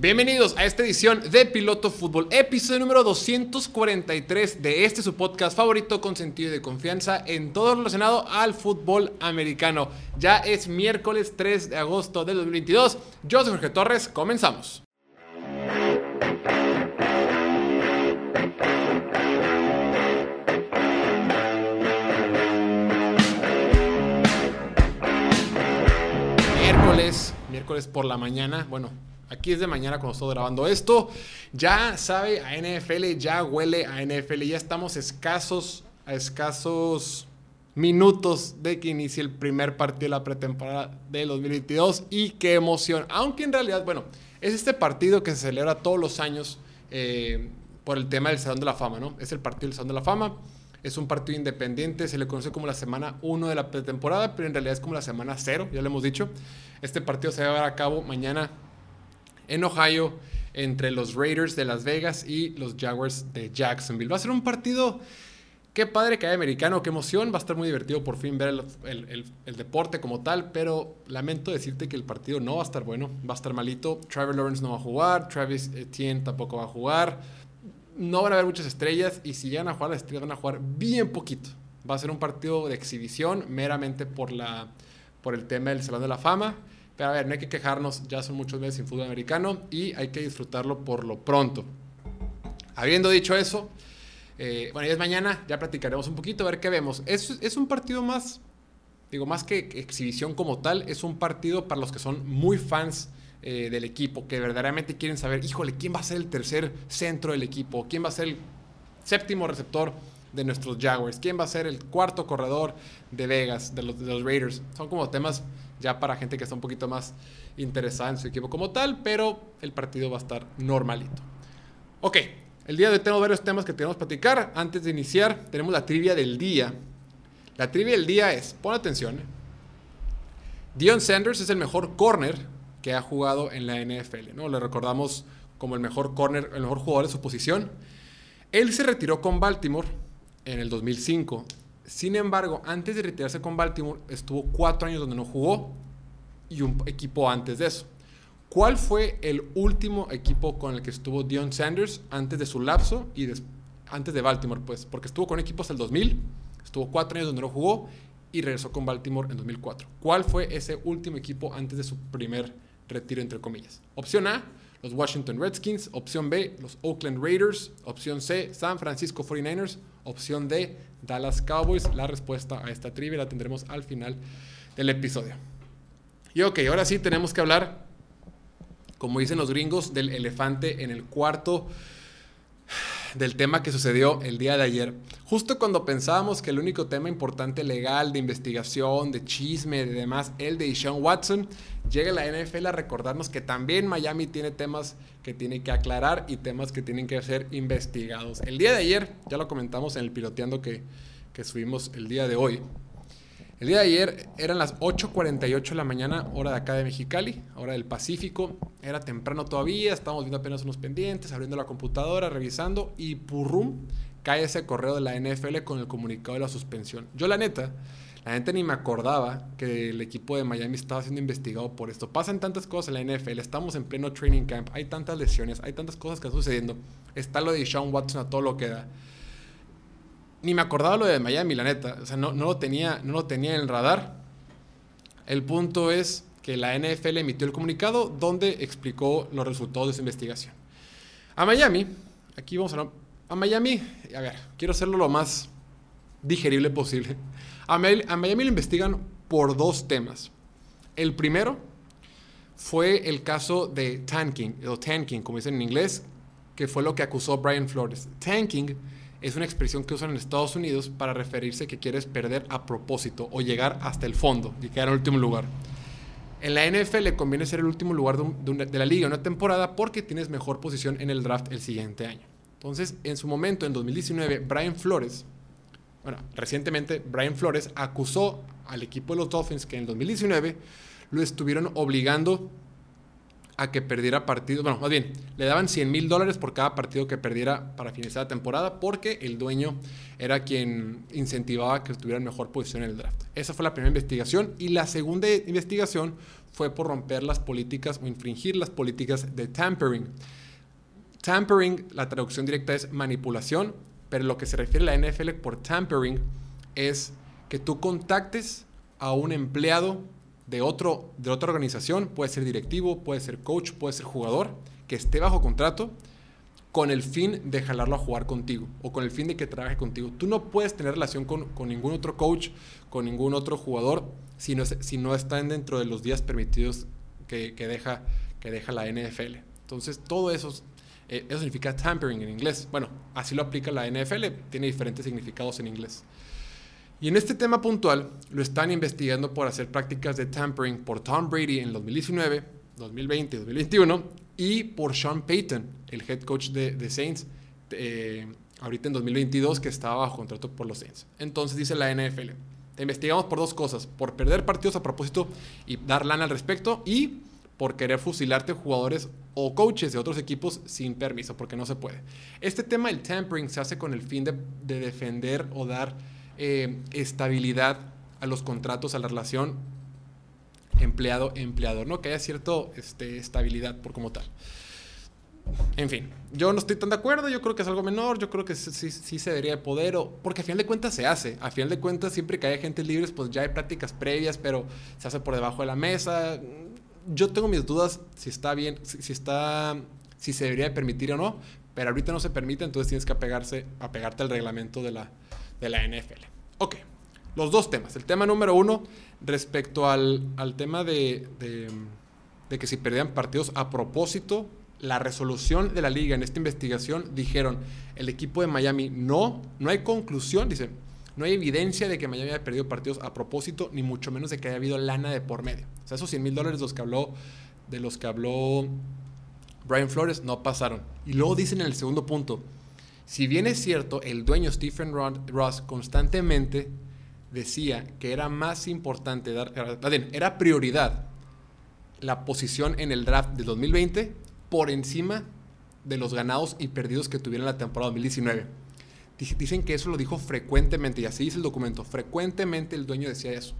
Bienvenidos a esta edición de Piloto Fútbol, episodio número 243 de este su podcast favorito con sentido de confianza en todo relacionado al fútbol americano. Ya es miércoles 3 de agosto del 2022. Yo soy Jorge Torres, comenzamos. Miércoles, miércoles por la mañana, bueno, Aquí es de mañana cuando estoy grabando esto. Ya sabe a NFL, ya huele a NFL. Ya estamos escasos, a escasos minutos de que inicie el primer partido de la pretemporada del 2022. Y qué emoción. Aunque en realidad, bueno, es este partido que se celebra todos los años eh, por el tema del Salón de la Fama, ¿no? Es el partido del Salón de la Fama. Es un partido independiente, se le conoce como la semana 1 de la pretemporada, pero en realidad es como la semana 0, ya lo hemos dicho. Este partido se va a llevar a cabo mañana en Ohio entre los Raiders de Las Vegas y los Jaguars de Jacksonville. Va a ser un partido, qué padre que hay americano, qué emoción, va a estar muy divertido por fin ver el, deporte como tal, pero lamento decirte que el partido no va a estar bueno, va a estar malito. Trevor Lawrence no va a jugar, Travis Etienne tampoco va a jugar, no van a haber muchas estrellas y si llegan a jugar las estrellas van a jugar bien poquito. Va a ser un partido de exhibición meramente por, la, por el tema del Salón de la Fama. Pero a ver, no hay que quejarnos, ya son muchos meses sin fútbol americano y hay que disfrutarlo por lo pronto. Habiendo dicho eso, eh, bueno, ya es mañana, ya platicaremos un poquito, a ver qué vemos. Es, es un partido más, digo, más que exhibición como tal, es un partido para los que son muy fans eh, del equipo, que verdaderamente quieren saber, híjole, ¿quién va a ser el tercer centro del equipo? ¿Quién va a ser el séptimo receptor de nuestros Jaguars? ¿Quién va a ser el cuarto corredor de Vegas, de los, de los Raiders? Son como temas ya para gente que está un poquito más interesada en su equipo como tal, pero el partido va a estar normalito. Ok, el día de hoy tengo varios temas que tenemos que platicar. Antes de iniciar, tenemos la trivia del día. La trivia del día es, pon atención, ¿eh? Dion Sanders es el mejor corner que ha jugado en la NFL, ¿no? Le recordamos como el mejor corner, el mejor jugador de su posición. Él se retiró con Baltimore en el 2005 sin embargo, antes de retirarse con Baltimore, estuvo cuatro años donde no jugó y un equipo antes de eso. ¿Cuál fue el último equipo con el que estuvo Dion Sanders antes de su lapso y antes de Baltimore? Pues porque estuvo con equipos hasta el 2000, estuvo cuatro años donde no jugó y regresó con Baltimore en 2004. ¿Cuál fue ese último equipo antes de su primer retiro, entre comillas? Opción A, los Washington Redskins. Opción B, los Oakland Raiders. Opción C, San Francisco 49ers. Opción D, Dallas Cowboys. La respuesta a esta trivia la tendremos al final del episodio. Y ok, ahora sí tenemos que hablar, como dicen los gringos, del elefante en el cuarto del tema que sucedió el día de ayer. Justo cuando pensábamos que el único tema importante legal, de investigación, de chisme, de demás, el de Sean Watson, llega la NFL a recordarnos que también Miami tiene temas que tiene que aclarar y temas que tienen que ser investigados. El día de ayer, ya lo comentamos en el piloteando que, que subimos el día de hoy, el día de ayer eran las 8.48 de la mañana, hora de acá de Mexicali, hora del Pacífico. Era temprano todavía, estábamos viendo apenas unos pendientes, abriendo la computadora, revisando y purrum, cae ese correo de la NFL con el comunicado de la suspensión. Yo la neta, la gente ni me acordaba que el equipo de Miami estaba siendo investigado por esto. Pasan tantas cosas en la NFL, estamos en pleno training camp, hay tantas lesiones, hay tantas cosas que están sucediendo. Está lo de Sean Watson a todo lo que da ni me acordaba lo de Miami, la neta. O sea, no, no, lo tenía, no lo tenía en el radar. El punto es que la NFL emitió el comunicado donde explicó los resultados de su investigación. A Miami, aquí vamos a A Miami, a ver, quiero hacerlo lo más digerible posible. A, a Miami lo investigan por dos temas. El primero fue el caso de tanking, o tanking, como dicen en inglés, que fue lo que acusó Brian Flores. Tanking es una expresión que usan en Estados Unidos para referirse que quieres perder a propósito o llegar hasta el fondo y quedar en último lugar. En la NFL conviene ser el último lugar de, la liga una temporada porque tienes mejor posición en el draft el siguiente año. Entonces, en su momento, en 2019, Brian Flores, bueno, recientemente Brian Flores acusó al equipo de los Dolphins que en el 2019 lo estuvieron obligando a que perdiera partidos, bueno, más bien, le daban 100 mil dólares por cada partido que perdiera para finalizar la temporada porque el dueño era quien incentivaba que tuviera mejor posición en el draft. Esa fue la primera investigación y la segunda investigación fue por romper las políticas o infringir las políticas de tampering. Tampering, la traducción directa es manipulación, pero lo que se refiere a la NFL por tampering es que tú contactes a un empleado de, otro, de otra organización, puede ser directivo, puede ser coach, puede ser jugador, que esté bajo contrato con el fin de jalarlo a jugar contigo o con el fin de que trabaje contigo. Tú no puedes tener relación con, ningún otro coach, con ningún otro jugador, si no, si no están dentro de los días permitidos que, deja, que deja la NFL. Entonces, todo eso, eh, eso significa tampering en inglés. Bueno, así lo aplica la NFL, tiene diferentes significados en inglés. Y en este tema puntual lo están investigando por hacer prácticas de tampering por Tom Brady en 2019, 2020, 2021 y por Sean Payton, el head coach de, Saints, eh, ahorita en 2022 que estaba bajo contrato por los Saints. Entonces dice la NFL, te investigamos por dos cosas, por perder partidos a propósito y dar lana al respecto y por querer fusilarte jugadores o coaches de otros equipos sin permiso, porque no se puede. Este tema del tampering se hace con el fin de, de defender o dar eh, estabilidad a los contratos, a la relación empleado-empleador, ¿no? Que haya cierta este, estabilidad por como tal. En fin, yo no estoy tan de acuerdo, yo creo que es algo menor, yo creo que sí, sí, se debería de poder, o, porque a final de cuentas se hace, a final de cuentas siempre que haya gente libre, pues ya hay prácticas previas, pero se hace por debajo de la mesa. Yo tengo mis dudas si está bien, si, está, si se debería de permitir o no, pero ahorita no se permite, entonces tienes que apegarse, apegarte al reglamento de la, de la NFL. Ok, los dos temas. El tema número uno, respecto al, tema de, de, que si perdían partidos a propósito, la resolución de la liga en esta investigación dijeron, el equipo de Miami no, no hay conclusión, dice, no hay evidencia de que Miami haya perdido partidos a propósito, ni mucho menos de que haya habido lana de por medio. O sea, esos 100 mil dólares los que habló, de los que habló Brian Flores no pasaron. Y luego dicen en el segundo punto, si bien es cierto, el dueño Stephen Ross constantemente decía que era más importante dar, era prioridad la posición en el draft del 2020 por encima de los ganados y perdidos que tuvieron la temporada 2019. Dicen que eso lo dijo frecuentemente, y así dice el documento, frecuentemente el dueño decía eso.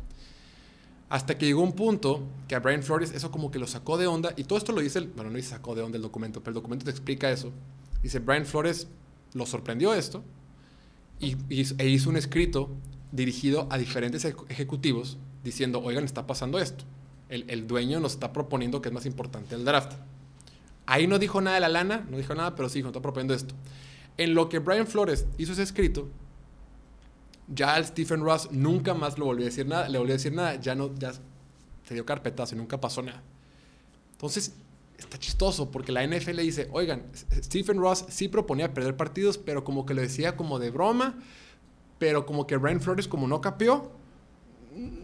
Hasta que llegó un punto que a Brian Flores eso como que lo sacó de onda, y todo esto lo dice, el, bueno, no dice sacó de onda el documento, pero el documento te explica eso. Dice, Brian Flores lo sorprendió esto y, e hizo un escrito dirigido a diferentes ejecutivos diciendo, oigan, está pasando esto. El, dueño nos está proponiendo que es más importante el draft. Ahí no dijo nada de la lana, no dijo nada, pero sí, nos está proponiendo esto. En lo que Brian Flores hizo ese escrito, ya el Stephen Ross nunca más lo volvió a decir nada, le volvió a decir nada, ya no, ya se dio carpetazo y nunca pasó nada. Entonces, está chistoso porque la NFL dice, oigan, Stephen Ross sí proponía perder partidos, pero como que lo decía como de broma, pero como que Brian Flores como no capió,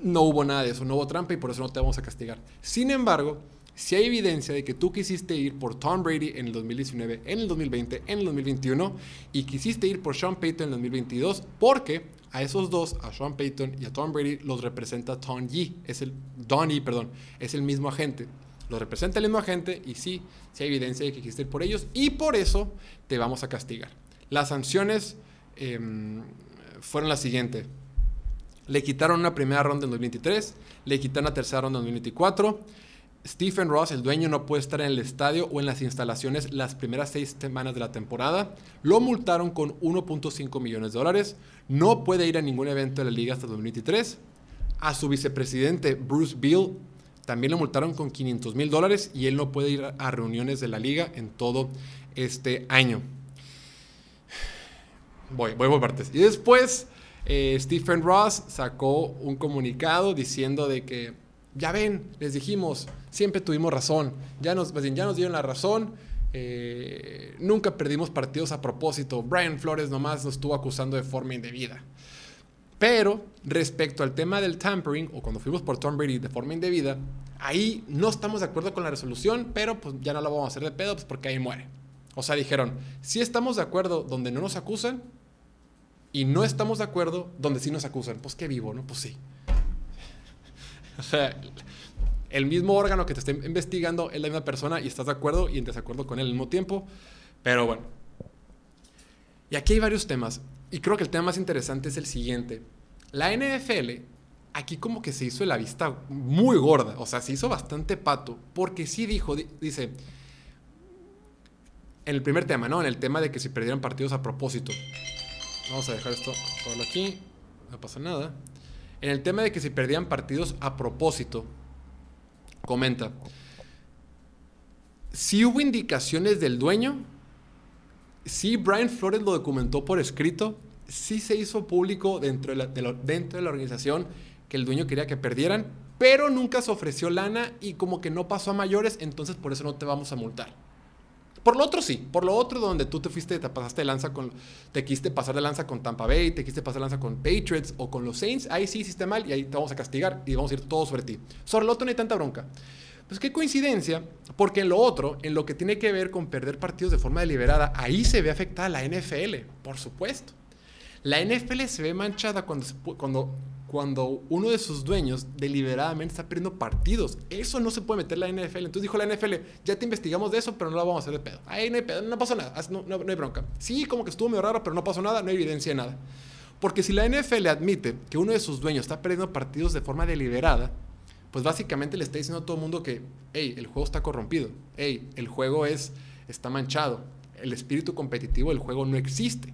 no hubo nada de eso, no hubo trampa y por eso no te vamos a castigar. Sin embargo, si hay evidencia de que tú quisiste ir por Tom Brady en el 2019, en el 2020, en el 2021 y quisiste ir por Sean Payton en el 2022 porque a esos dos, a Sean Payton y a Tom Brady, los representa Tom Yee, es el Don Yee, perdón, es el mismo agente lo representa el mismo agente y sí, sí hay evidencia de que quisiste ir por ellos y por eso te vamos a castigar. Las sanciones em, fueron las siguientes. Le quitaron una primera ronda en 2023, le quitaron una tercera ronda en 2024. Stephen Ross, el dueño, no puede estar en el estadio o en las instalaciones las primeras seis semanas de la temporada. Lo multaron con 1.5 millones de dólares. No puede ir a ningún evento de la liga hasta 2023. A su vicepresidente, Bruce Beal, también lo multaron con 500 mil dólares y él no puede ir a reuniones de la liga en todo este año. Voy, voy por partes. Y después eh, Stephen Ross sacó un comunicado diciendo de que, ya ven, les dijimos, siempre tuvimos razón, ya nos, ya nos dieron la razón, eh, nunca perdimos partidos a propósito, Brian Flores nomás nos estuvo acusando de forma indebida. Pero respecto al tema del tampering, o cuando fuimos por Tom Brady de forma indebida, ahí no estamos de acuerdo con la resolución, pero pues ya no la vamos a hacer de pedo, pues porque ahí muere. O sea, dijeron, si estamos de acuerdo donde no nos acusan, y no estamos de acuerdo donde sí nos acusan. Pues qué vivo, ¿no? Pues sí. O sea, el mismo órgano que te está investigando es la misma persona y estás de acuerdo y en desacuerdo con él al mismo tiempo. Pero bueno. Y aquí hay varios temas. Y creo que el tema más interesante es el siguiente. La NFL, aquí como que se hizo la vista muy gorda. O sea, se hizo bastante pato. Porque sí dijo, dice, en el primer tema, ¿no? En el tema de que si perdieran partidos a propósito. Vamos a dejar esto por aquí. No pasa nada. En el tema de que si perdían partidos a propósito, comenta. Si hubo indicaciones del dueño, si Brian Flores lo documentó por escrito, sí se hizo público dentro de, la, dentro de la organización que el dueño quería que perdieran, pero nunca se ofreció lana y como que no pasó a mayores, entonces por eso no te vamos a multar. Por lo otro sí, por lo otro donde tú te fuiste, te pasaste de lanza con, te quiste pasar de lanza con Tampa Bay, te quiste pasar de lanza con Patriots o con los Saints, ahí sí hiciste mal y ahí te vamos a castigar y vamos a ir todo sobre ti. Sobre lo otro no hay tanta bronca. Pues qué coincidencia, porque en lo otro, en lo que tiene que ver con perder partidos de forma deliberada, ahí se ve afectada la NFL, por supuesto. La NFL se ve manchada cuando, cuando cuando uno de sus dueños deliberadamente está perdiendo partidos. Eso no se puede meter la NFL. Entonces dijo la NFL, ya te investigamos de eso, pero no lo vamos a hacer de pedo. Ahí no hay pedo, no pasó nada, no, no, hay bronca. Sí, como que estuvo medio raro, pero no pasó nada, no hay evidencia de nada. Porque si la NFL admite que uno de sus dueños está perdiendo partidos de forma deliberada, pues básicamente le está diciendo a todo el mundo que, hey, el juego está corrompido, hey, el juego es, está manchado, el espíritu competitivo del juego no existe.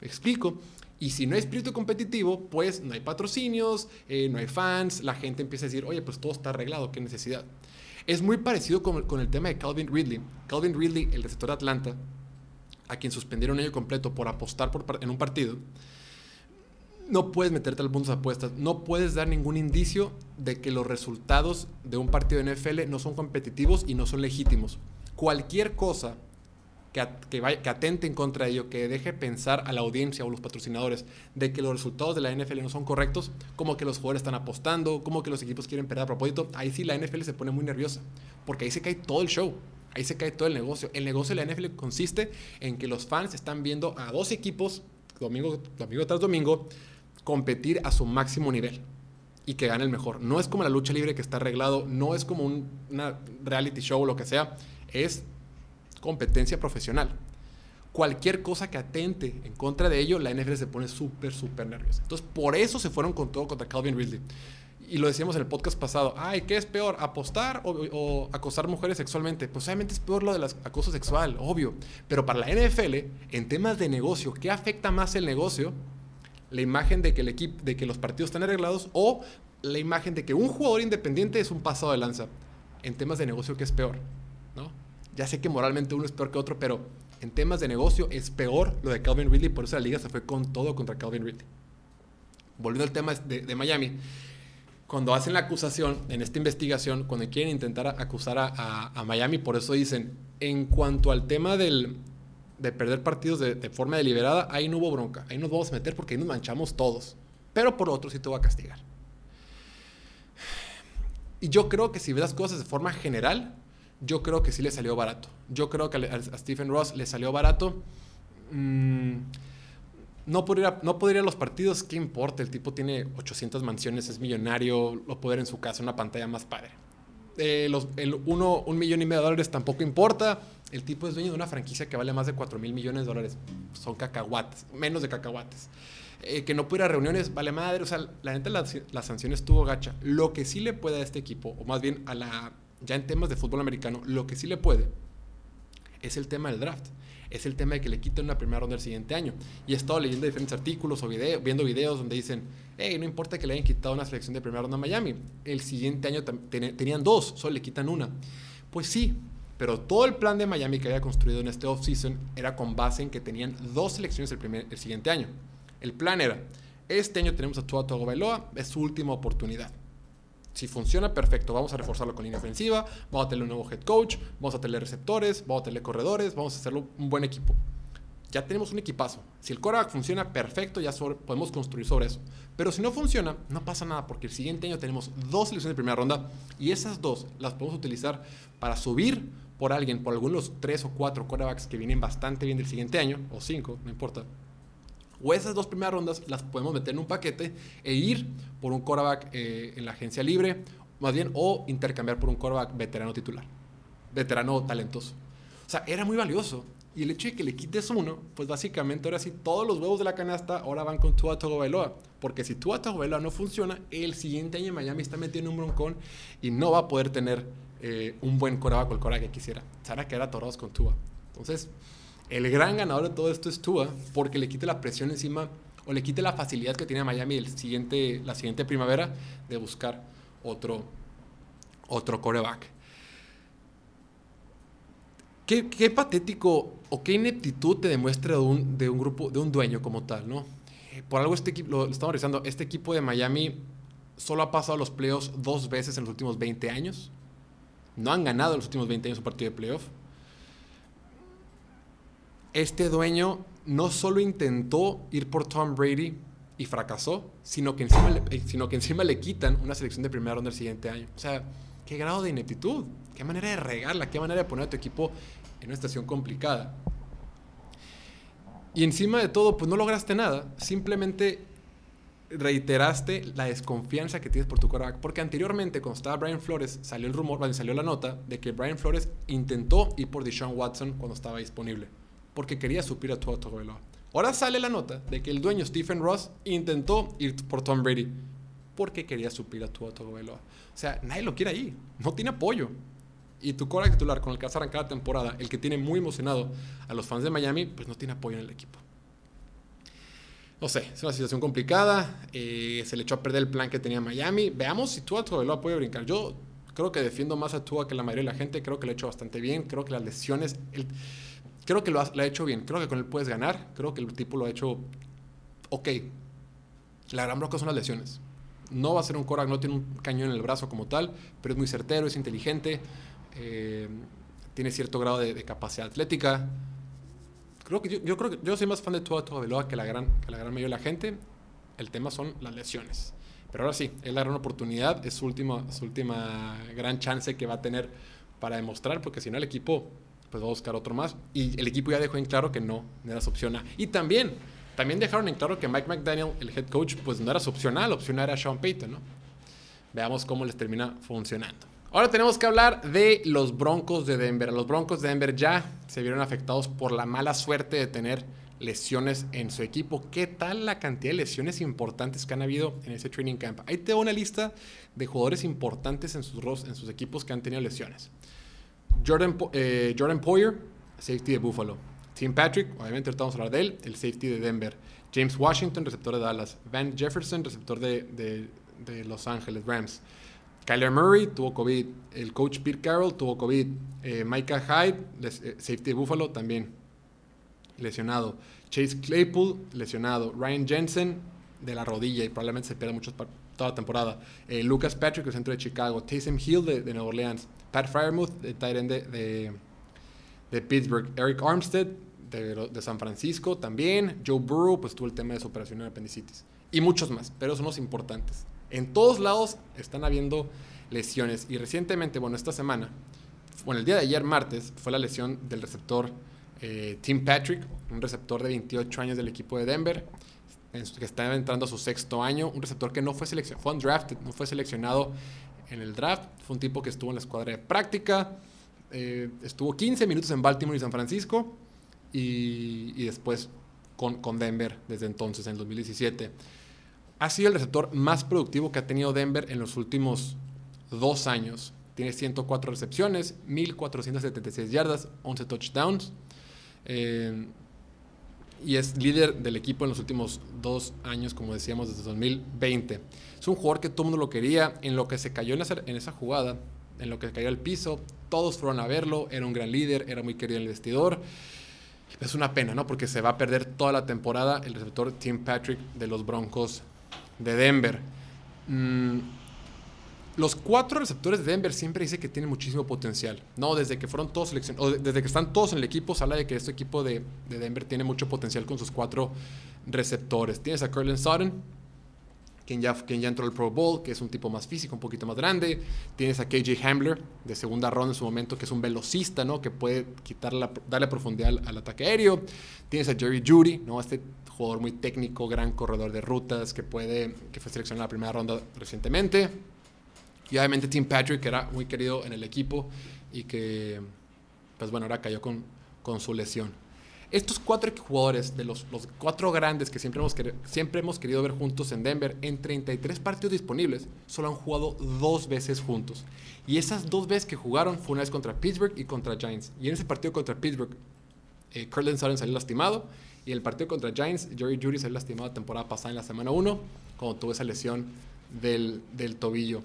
¿Me explico? Y si no hay espíritu competitivo, pues no hay patrocinios, eh, no hay fans, la gente empieza a decir, oye, pues todo está arreglado, qué necesidad. Es muy parecido con, el tema de Calvin Ridley. Calvin Ridley, el receptor de Atlanta, a quien suspendieron un año completo por apostar en un partido, no puedes meterte al mundo de apuestas, no puedes dar ningún indicio de que los resultados de un partido de NFL no son competitivos y no son legítimos. Cualquier cosa que, atente en contra de ello, que deje pensar a la audiencia o los patrocinadores de que los resultados de la NFL no son correctos, como que los jugadores están apostando, como que los equipos quieren perder a propósito, ahí sí la NFL se pone muy nerviosa, porque ahí se cae todo el show. Ahí se cae todo el negocio. El negocio de la NFL consiste en que los fans están viendo a dos equipos, domingo, domingo tras domingo, competir a su máximo nivel y que gane el mejor. No es como la lucha libre que está arreglado, no es como un una reality show o lo que sea, es competencia profesional. Cualquier cosa que atente en contra de ello, la NFL se pone súper, súper nerviosa. Entonces, por eso se fueron con todo contra Calvin Ridley. Y lo decíamos en el podcast pasado. Ay, ¿qué es peor? ¿Apostar o, acosar mujeres sexualmente? Pues obviamente es peor lo del acoso sexual, obvio. Pero para la NFL, en temas de negocio, ¿qué afecta más el negocio? La imagen de que el equipo, de que los partidos están arreglados o la imagen de que un jugador independiente es un pasado de lanza. En temas de negocio, ¿qué es peor? ¿No? Ya sé que moralmente uno es peor que otro, pero en temas de negocio es peor lo de Calvin Ridley, por eso la liga se fue con todo contra Calvin Ridley. Volviendo al tema de, Miami, cuando hacen la acusación en esta investigación, cuando quieren intentar acusar a, Miami, por eso dicen, en cuanto al tema del, de perder partidos de, de, forma deliberada, ahí no hubo bronca, ahí nos vamos a meter porque ahí nos manchamos todos, pero por otro sí te va a castigar. Y yo creo que si ves cosas de forma general, yo creo que sí le salió barato. Yo creo que a, Stephen Ross le salió barato. Mm, no, podría, no podría los partidos, ¿qué importa? El tipo tiene 800 mansiones, es millonario, lo puede ver en su casa, una pantalla más padre. Eh, los, el uno, un millón y medio de dólares tampoco importa. El tipo es dueño de una franquicia que vale más de 4 mil millones de dólares. Son cacahuates, menos de cacahuates. Eh, que no pudiera reuniones, vale madre. O sea, la neta, la, la sanción estuvo gacha. Lo que sí le puede a este equipo, o más bien a la ya en temas de fútbol americano, lo que sí le puede es el tema del draft. Es el tema de que le quiten una primera ronda el siguiente año. Y he estado leyendo diferentes artículos o viendo videos donde dicen, hey, no importa que le hayan quitado una selección de primera ronda a Miami. El siguiente año tenían dos, solo le quitan una. Pues sí, pero todo el plan de Miami que había construido en este offseason era con base en que tenían dos selecciones el, primer, el siguiente año. El plan era, este año tenemos a Tua Tagovailoa, es su última oportunidad. Si funciona, perfecto. Vamos a reforzarlo con línea ofensiva, vamos a tener un nuevo head coach, vamos a tener receptores, vamos a tener corredores, vamos a hacerlo un buen equipo. Ya tenemos un equipazo. Si el coreback funciona, perfecto, ya podemos construir sobre eso. Pero si no funciona, no pasa nada, porque el siguiente año tenemos dos selecciones de primera ronda y esas dos las podemos utilizar para subir por alguien, por algunos tres o cuatro corebacks que vienen bastante bien del siguiente año, o cinco, no importa o esas dos primeras rondas las podemos meter en un paquete e ir por un quarterback eh, en la agencia libre más bien, o intercambiar por un quarterback veterano titular, veterano talentoso. O sea, era muy valioso. Y el hecho de que le quites uno, pues básicamente ahora sí todos los huevos de la canasta ahora van con Tua Tagovailoa. Porque si Tua Tagovailoa no funciona, el siguiente año en Miami está metiendo un broncón y no va a poder tener eh, un buen coreback o el coreback que quisiera. Se van a quedar atorados con Tua. Entonces, el gran ganador de todo esto es Tua porque le quite la presión encima o le quite la facilidad que tiene Miami el siguiente, la siguiente primavera de buscar otro, otro coreback. ¿Qué, patético o qué ineptitud te demuestra de un, de un, grupo, de un dueño como tal, ¿no? Eh, por algo este equipo, lo, estamos revisando, este equipo de Miami solo ha pasado los playoffs dos veces en los últimos 20 años. No han ganado los últimos 20 años un partido de playoff. Este dueño no solo intentó ir por Tom Brady y fracasó, sino que encima le, eh, sino que encima le quitan una selección de primera ronda el siguiente año. O sea, qué grado de ineptitud, qué manera de regarla, qué manera de poner a tu equipo en una situación complicada. Y encima de todo, pues no lograste nada, simplemente reiteraste la desconfianza que tienes por tu quarterback. Porque anteriormente, cuando estaba Brian Flores, salió el rumor, salió la nota de que Brian Flores intentó ir por Deshaun Watson cuando estaba disponible. Porque quería suplir a Tua Tagovailoa. Ahora sale la nota de que el dueño Stephen Ross intentó ir por Tom Brady porque quería suplir a Tua Tagovailoa. O sea, nadie lo quiere ahí. No tiene apoyo. Y tu core titular con el que vas a arrancar la temporada, el que tiene muy emocionado a los fans de Miami, pues no tiene apoyo en el equipo. No sé, es una situación complicada. Eh, se le echó a perder el plan que tenía Miami. Veamos si Tua Tagovailoa puede brincar. Yo creo que defiendo más a Tua que la mayoría de la gente. Creo que lo ha hecho bastante bien. Creo que las lesiones... creo que lo ha, hecho bien. Creo que con él puedes ganar. Creo que el tipo lo ha hecho ok. La gran broca son las lesiones. No va a ser un Korak, no tiene un cañón en el brazo como tal, pero es muy certero, es inteligente, eh, tiene cierto grado de, capacidad atlética. Creo que yo, creo que yo soy más fan de Tua Tagovailoa que la gran que la gran mayoría de la gente. El tema son las lesiones. Pero ahora sí, es la gran oportunidad, es su última, su última gran chance que va a tener para demostrar, porque si no el equipo pues va a buscar otro más. Y el equipo ya dejó en claro que no, no era su opción A. Y también también dejaron en claro que Mike McDaniel, el head coach, pues no era su opcional, la opción era Sean Payton, ¿no? Veamos cómo les termina funcionando. Ahora tenemos que hablar de los Broncos de Denver. Los Broncos de Denver ya se vieron afectados por la mala suerte de tener lesiones en su equipo. ¿Qué tal la cantidad de lesiones importantes que han habido en ese training camp? Ahí tengo una lista de jugadores importantes en sus, en sus equipos que han tenido lesiones. Jordan, eh, Jordan Poyer, safety de Buffalo. Tim Patrick, obviamente ahorita vamos a hablar de él, el safety de Denver. James Washington, receptor de Dallas. Van Jefferson, receptor de, Los Ángeles Rams. Kyler Murray tuvo COVID. El coach Pete Carroll tuvo COVID. Eh, Micah Hyde, eh, safety de Buffalo, también lesionado. Chase Claypool, lesionado. Ryan Jensen, de la rodilla y probablemente se pierda mucho toda la temporada. Eh, Lucas Patrick, el centro de Chicago. Taysom Hill, de, Nueva Orleans. Pat Fryermuth, de tight de, de Pittsburgh. Eric Armstead de, San Francisco también. Joe Burrow, pues tuvo el tema de su operación en apendicitis. Y muchos más, pero son los importantes. En todos lados están habiendo lesiones. Y recientemente, bueno, esta semana, bueno, el día de ayer, martes, fue la lesión del receptor eh, Tim Patrick, un receptor de 28 años del equipo de Denver, que está entrando a su sexto año. Un receptor que no fue seleccionado, fue undrafted, no fue seleccionado en el draft. Fue un tipo que estuvo en la escuadra de práctica eh, estuvo 15 minutos en Baltimore y San Francisco y, después con, con, Denver desde entonces, en el 2017. Ha sido el receptor más productivo que ha tenido Denver en los últimos dos años. Tiene 104 recepciones, 1.476 yardas, 11 touchdowns. Eh, y es líder del equipo en los últimos dos años, como decíamos, desde 2020. Es un jugador que todo el mundo lo quería. En lo que se cayó en esa, jugada, en lo que cayó al piso, todos fueron a verlo, era un gran líder, era muy querido en el vestidor. Es una pena, ¿no? Porque se va a perder toda la temporada el receptor Tim Patrick de los Broncos de Denver. Mm, los cuatro receptores de Denver siempre dice que tienen muchísimo potencial. No, desde que fueron todos seleccionados, desde que están todos en el equipo, se habla de que este equipo de, de Denver tiene mucho potencial con sus cuatro receptores. Tienes a Curlin Sutton, quien ya, quien ya entró al Pro Bowl, que es un tipo más físico, un poquito más grande. Tienes a KJ Hamler, de segunda ronda en su momento, que es un velocista, ¿no? Que puede quitar darle profundidad al, ataque aéreo. Tienes a Jerry Judy, ¿no? Este jugador muy técnico, gran corredor de rutas, que puede, que fue seleccionado en la primera ronda recientemente. Y obviamente Tim Patrick, que era muy querido en el equipo y que, pues bueno, ahora cayó con, con su lesión. Estos cuatro jugadores, de los, los cuatro grandes que siempre hemos, siempre hemos querido ver juntos en Denver, en 33 partidos disponibles, solo han jugado dos veces juntos. Y esas dos veces que jugaron fue una vez contra Pittsburgh y contra Giants. Y en ese partido contra Pittsburgh, eh, Curtin Sutton salió lastimado. Y el partido contra Giants, Jerry Judy salió lastimado la temporada pasada en la semana 1, cuando tuvo esa lesión del, del tobillo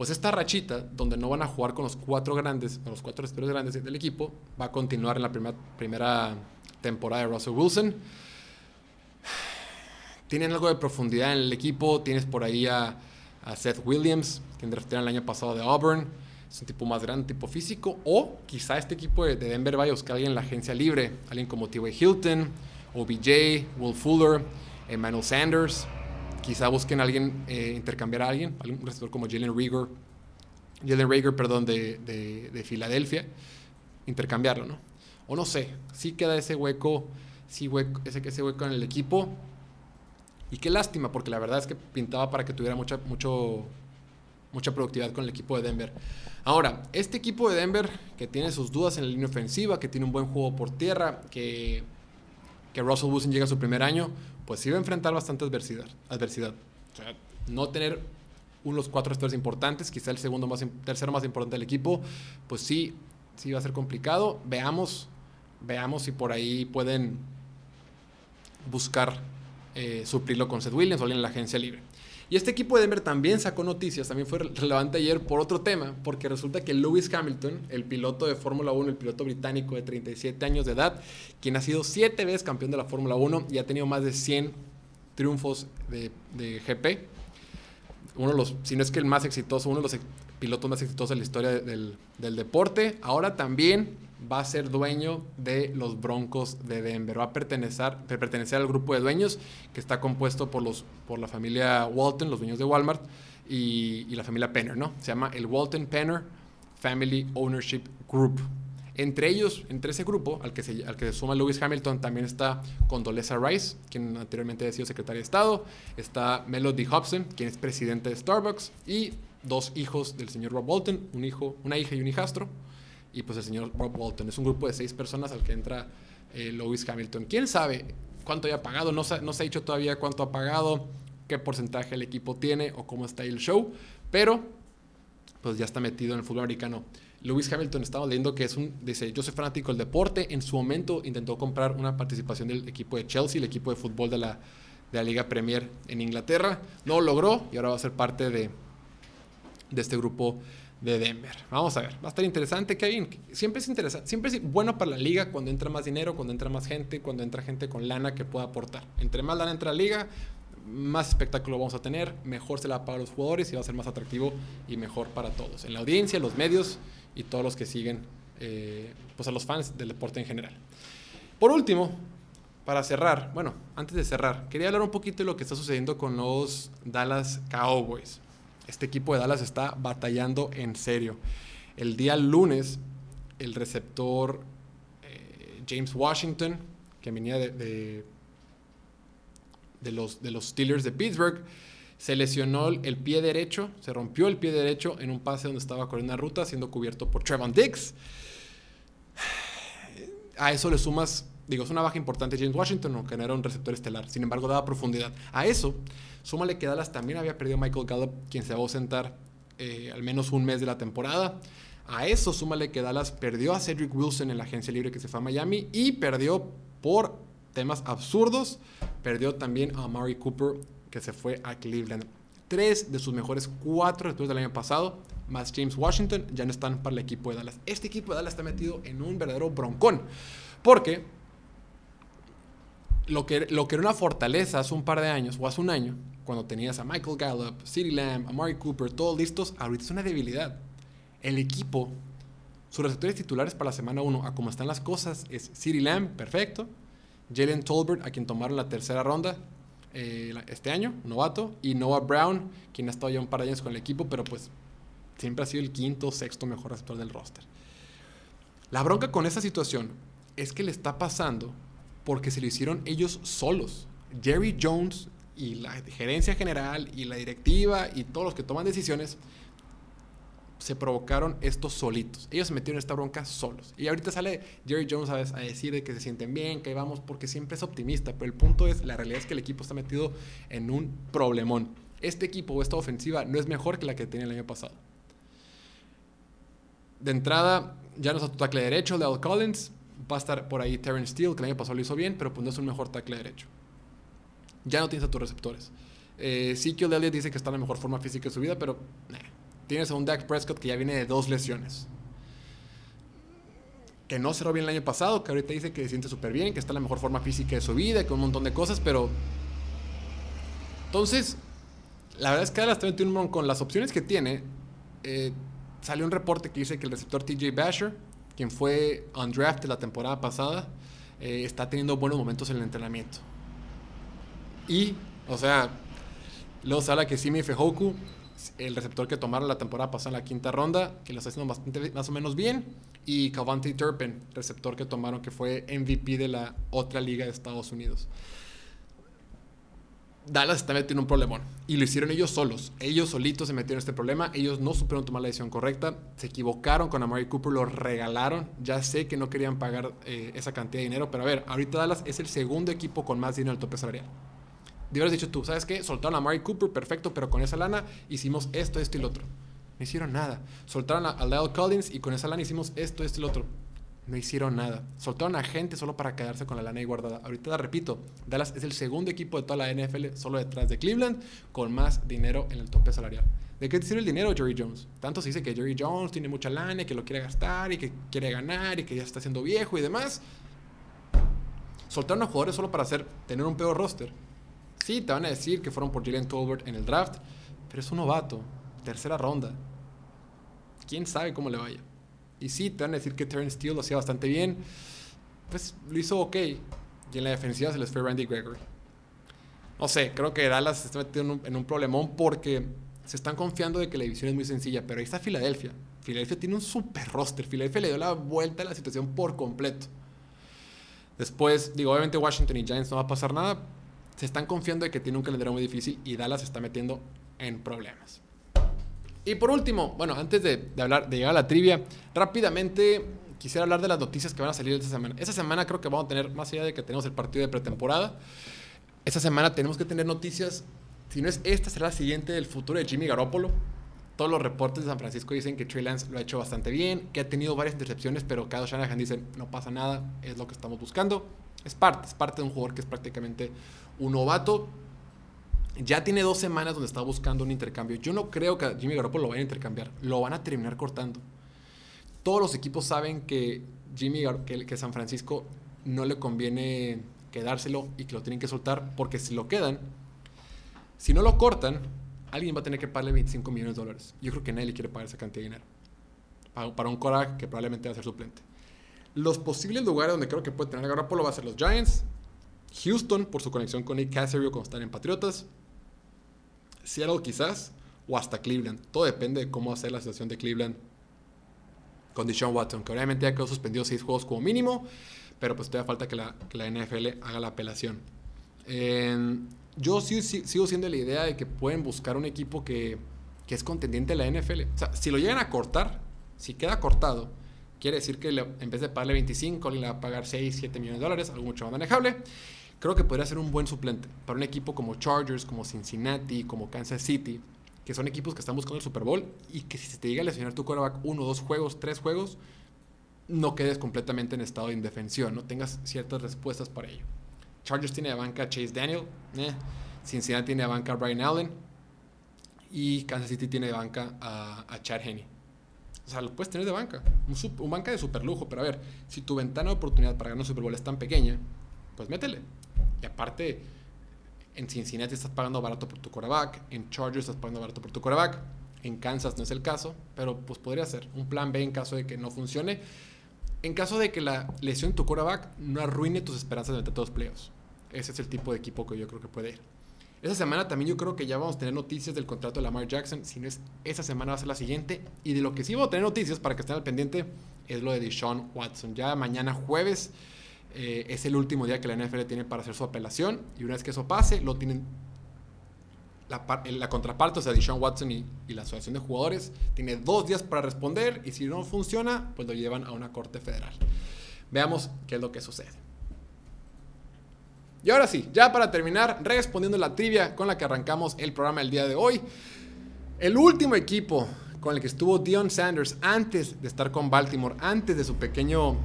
pues esta rachita, donde no van a jugar con los cuatro grandes, con los cuatro receptores grandes del equipo, va a continuar en la primera, primera temporada de Russell Wilson. Tienen algo de profundidad en el equipo. Tienes por ahí a, Seth Williams, que draftearon el año pasado de Auburn. Es un tipo más grande, tipo físico. O quizá este equipo de, Denver vaya a buscar a alguien en la agencia libre. Alguien como T.W. Hilton, OBJ, Will Fuller, Emmanuel Sanders. Quizá busquen a alguien, eh, intercambiar a alguien. Un receptor como Jalen Rieger. Jalen Rager, perdón, de, de Filadelfia. Intercambiarlo, ¿no? o no sé, sí queda ese hueco, sí hueco, ese, ese hueco en el equipo. Y qué lástima, porque la verdad es que pintaba para que tuviera mucha, mucho, mucha productividad con el equipo de Denver. Ahora, este equipo de Denver, que tiene sus dudas en la línea ofensiva, que tiene un buen juego por tierra, que, que Russell Wilson llega a su primer año, pues sí va a enfrentar bastante adversidad. adversidad. O sea, no tener unos cuatro estores importantes, quizá el segundo más, tercero más importante del equipo, pues sí, sí va a ser complicado. Veamos veamos si por ahí pueden buscar eh, suplirlo con Seth Williams o alguien en la agencia libre. Y este equipo de Denver también sacó noticias, también fue relevante ayer por otro tema, porque resulta que Lewis Hamilton, el piloto de Fórmula 1, el piloto británico de 37 años de edad, quien ha sido siete veces campeón de la Fórmula 1 y ha tenido más de 100 triunfos de, GP, uno de los, si no es que el más exitoso, uno de los pilotos más exitosos de la historia del, del deporte, ahora también va a ser dueño de los Broncos de Denver. Va a pertenecer, pertenecer al grupo de dueños que está compuesto por, los, por la familia Walton, los dueños de Walmart, y, la familia Penner, ¿no? Se llama el Walton Penner Family Ownership Group. Entre ellos, entre ese grupo, al que se, al que se suma Lewis Hamilton, también está Condoleezza Rice, quien anteriormente ha sido secretaria de Estado. Está Melody Hobson, quien es presidente de Starbucks. Y dos hijos del señor Rob Walton, un hijo, una hija y un hijastro y pues el señor Rob Walton. Es un grupo de seis personas al que entra eh, Lewis Hamilton. ¿Quién sabe cuánto haya pagado? No se, no se ha dicho todavía cuánto ha pagado, qué porcentaje el equipo tiene o cómo está el show, pero pues ya está metido en el fútbol americano. Lewis Hamilton estaba leyendo que es un, dice, yo soy fanático del deporte, en su momento intentó comprar una participación del equipo de Chelsea, el equipo de fútbol de la, de la Liga Premier en Inglaterra, no lo logró y ahora va a ser parte de, de este grupo de Denver. Vamos a ver, va a estar interesante, Kevin. Siempre es interesante, siempre es bueno para la liga cuando entra más dinero, cuando entra más gente, cuando entra gente con lana que pueda aportar. Entre más lana entra la liga, más espectáculo vamos a tener, mejor se la para los jugadores y va a ser más atractivo y mejor para todos, en la audiencia, los medios y todos los que siguen, eh, pues a los fans del deporte en general. Por último, para cerrar, bueno, antes de cerrar, quería hablar un poquito de lo que está sucediendo con los Dallas Cowboys este equipo de Dallas está batallando en serio. El día lunes, el receptor eh, James Washington, que venía de, de, los, de los Steelers de Pittsburgh, se lesionó el pie derecho, se rompió el pie derecho en un pase donde estaba corriendo una ruta, siendo cubierto por Trevon Diggs. A eso le sumas, digo, es una baja importante James Washington, que no era un receptor estelar, sin embargo daba profundidad. A eso Súmale que Dallas también había perdido a Michael Gallup, quien se va a ausentar eh, al menos un mes de la temporada. A eso súmale que Dallas perdió a Cedric Wilson en la agencia libre que se fue a Miami y perdió por temas absurdos, perdió también a Mari Cooper que se fue a Cleveland. Tres de sus mejores cuatro receptores del año pasado, más James Washington, ya no están para el equipo de Dallas. Este equipo de Dallas está metido en un verdadero broncón, porque lo que, lo que era una fortaleza hace un par de años o hace un año, cuando tenías a Michael Gallup, CeeDee Lamb, a Mari Cooper, todos listos, ahorita es una debilidad. El equipo, sus receptores titulares para la semana 1, a como están las cosas, es CeeDee Lamb, perfecto. Jalen Tolbert, a quien tomaron la tercera ronda eh, este año, novato. Y Noah Brown, quien ha estado ya un par de años con el equipo, pero pues siempre ha sido el quinto o sexto mejor receptor del roster. La bronca con esa situación es que le está pasando porque se lo hicieron ellos solos. Jerry Jones y la gerencia general y la directiva y todos los que toman decisiones se provocaron estos solitos. Ellos se metieron en esta bronca solos. Y ahorita sale Jerry Jones a, a decir de que se sienten bien, que vamos, porque siempre es optimista. Pero el punto es, la realidad es que el equipo está metido en un problemón. Este equipo o esta ofensiva no es mejor que la que tenía el año pasado. De entrada, ya no está tu tackle derecho, Leo Collins. Va a estar por ahí Terrence Steele, que el año pasado lo hizo bien, pero pues no es un mejor tackle derecho. Ya no tienes a tus receptores. Eh, Ezekiel Elliott dice que está en la mejor forma física de su vida, pero Tienes a un Dak Prescott que ya viene de dos lesiones. Que no cerró bien el año pasado, que ahorita dice que se siente súper bien, que está en la mejor forma física de su vida, que un montón de cosas, pero. Entonces, la verdad es que Dallas 21 con las opciones que tiene, eh, salió un reporte que dice que el receptor TJ Basher, quien fue undrafted la temporada pasada, eh, está teniendo buenos momentos en el entrenamiento. Y, o sea, luego habla que Simi Fehoku el receptor que tomaron la temporada pasada en la quinta ronda, que lo está haciendo bastante, más o menos bien, y Cavante Turpin, receptor que tomaron que fue MVP de la otra liga de Estados Unidos. Dallas está metiendo un problemón y lo hicieron ellos solos. Ellos solitos se metieron en este problema. Ellos no supieron tomar la decisión correcta. Se equivocaron con Amari Cooper, lo regalaron. Ya sé que no querían pagar eh, esa cantidad de dinero, pero a ver, ahorita Dallas es el segundo equipo con más dinero en tope salarial hubieras dicho tú, ¿sabes qué? Soltaron a Mari Cooper, perfecto, pero con esa lana hicimos esto, esto y lo otro. No hicieron nada. Soltaron a, Lyle Collins y con esa lana hicimos esto, esto y lo otro. No hicieron nada. Soltaron a gente solo para quedarse con la lana ahí guardada. Ahorita la repito, Dallas es el segundo equipo de toda la NFL, solo detrás de Cleveland, con más dinero en el tope salarial. ¿De qué te sirve el dinero, Jerry Jones? Tanto se dice que Jerry Jones tiene mucha lana y que lo quiere gastar y que quiere ganar y que ya está siendo viejo y demás. Soltaron a jugadores solo para hacer, tener un peor roster. Sí, te van a decir que fueron por Jalen Tolbert en el draft, pero es un novato, tercera ronda. ¿Quién sabe cómo le vaya? Y sí, te van a decir que Terrence Steele lo hacía bastante bien. Pues lo hizo ok. Y en la defensiva se les fue Randy Gregory. No sé, creo que Dallas se está metiendo en un, problemón porque se están confiando de que la división es muy sencilla, pero ahí está Filadelfia. Filadelfia tiene un super roster. Filadelfia le dio la vuelta a la situación por completo. Después, digo, obviamente Washington y Giants no va a pasar nada, se están confiando de que tiene un calendario muy difícil y Dallas se está metiendo en problemas. Y por último, bueno, antes de, hablar, de llegar a la trivia, rápidamente quisiera hablar de las noticias que van a salir esta semana. Esta semana creo que vamos a tener, más allá de que tenemos el partido de pretemporada, esta semana tenemos que tener noticias, si no es esta, será la siguiente del futuro de Jimmy Garoppolo. Todos los reportes de San Francisco dicen que Trey Lance lo ha hecho bastante bien, que ha tenido varias intercepciones, pero Kyle Shanahan dice, no pasa nada, es lo que estamos buscando. Es parte, es parte de un jugador que es prácticamente un novato. Ya tiene dos semanas donde está buscando un intercambio. Yo no creo que Jimmy Garoppolo lo vaya a intercambiar. Lo van a terminar cortando. Todos los equipos saben que Jimmy que, que San Francisco no le conviene quedárselo y que lo tienen que soltar porque si lo quedan, si no lo cortan, alguien va a tener que pagarle 25 millones de dólares. Yo creo que nadie le quiere pagar esa cantidad de dinero. Para, un Korak que probablemente va a ser suplente. Los posibles lugares donde creo que puede tener Garoppolo va a ser los Giants, Houston por su conexión con Nick Casario cuando están en Patriotas, Seattle quizás, o hasta Cleveland. Todo depende de cómo hacer la situación de Cleveland con Deshaun Watson, que obviamente ya quedó suspendido seis juegos como mínimo, pero pues todavía falta que la, NFL haga la apelación. yo sigo, siendo la idea de que pueden buscar un equipo que, que es contendiente de la NFL. O sea, si lo llegan a cortar, si queda cortado, quiere decir que en vez de pagarle 25, le va a pagar 6, 7 millones de dólares, algo mucho más manejable creo que podría ser un buen suplente para un equipo como Chargers, como Cincinnati, como Kansas City, que son equipos que están buscando el Super Bowl y que si te llega a lesionar tu quarterback uno, dos juegos, tres juegos, no quedes completamente en estado de indefensión, no tengas ciertas respuestas para ello. Chargers tiene de banca Chase Daniel, eh. Cincinnati tiene de banca Brian Allen y Kansas City tiene de banca a, Chad Henney. O sea, lo puedes tener de banca, un, un banca de super lujo, pero a ver, si tu ventana de oportunidad para ganar un Super Bowl es tan pequeña, pues métele. Y aparte, en Cincinnati estás pagando barato por tu coreback, en Chargers estás pagando barato por tu coreback, en Kansas no es el caso, pero pues podría ser un plan B en caso de que no funcione. En caso de que la lesión en tu coreback no arruine tus esperanzas de todos los playoffs. Ese es el tipo de equipo que yo creo que puede ir. Esa semana también yo creo que ya vamos a tener noticias del contrato de Lamar Jackson. Si no es esa semana, va a ser la siguiente. Y de lo que sí vamos a tener noticias para que estén al pendiente es lo de Deshaun Watson. Ya mañana jueves eh, es el último día que la NFL tiene para hacer su apelación y una vez que eso pase, lo tienen la, contraparte, o sea, Deshaun Watson y, y, la asociación de jugadores, tiene dos días para responder y si no funciona, pues lo llevan a una corte federal. Veamos qué es lo que sucede. Y ahora sí, ya para terminar, respondiendo la trivia con la que arrancamos el programa el día de hoy. El último equipo con el que estuvo Dion Sanders antes de estar con Baltimore, antes de su, pequeño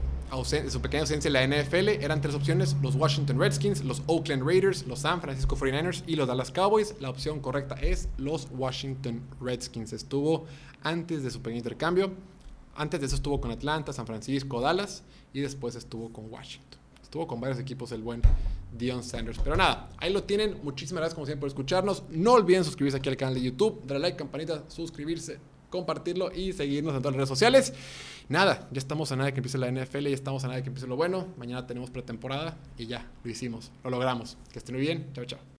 su pequeña ausencia en la NFL, eran tres opciones, los Washington Redskins, los Oakland Raiders, los San Francisco 49ers y los Dallas Cowboys. La opción correcta es los Washington Redskins. Estuvo antes de su pequeño intercambio. Antes de eso estuvo con Atlanta, San Francisco, Dallas y después estuvo con Washington. Estuvo con varios equipos el buen Dion Sanders. Pero nada, ahí lo tienen. Muchísimas gracias como siempre por escucharnos. No olviden suscribirse aquí al canal de YouTube, darle like, campanita, suscribirse, compartirlo y seguirnos en todas las redes sociales. Nada, ya estamos a nada que empiece la NFL, ya estamos a nada que empiece lo bueno. Mañana tenemos pretemporada y ya, lo hicimos, lo logramos. Que estén muy bien. Chao, chao.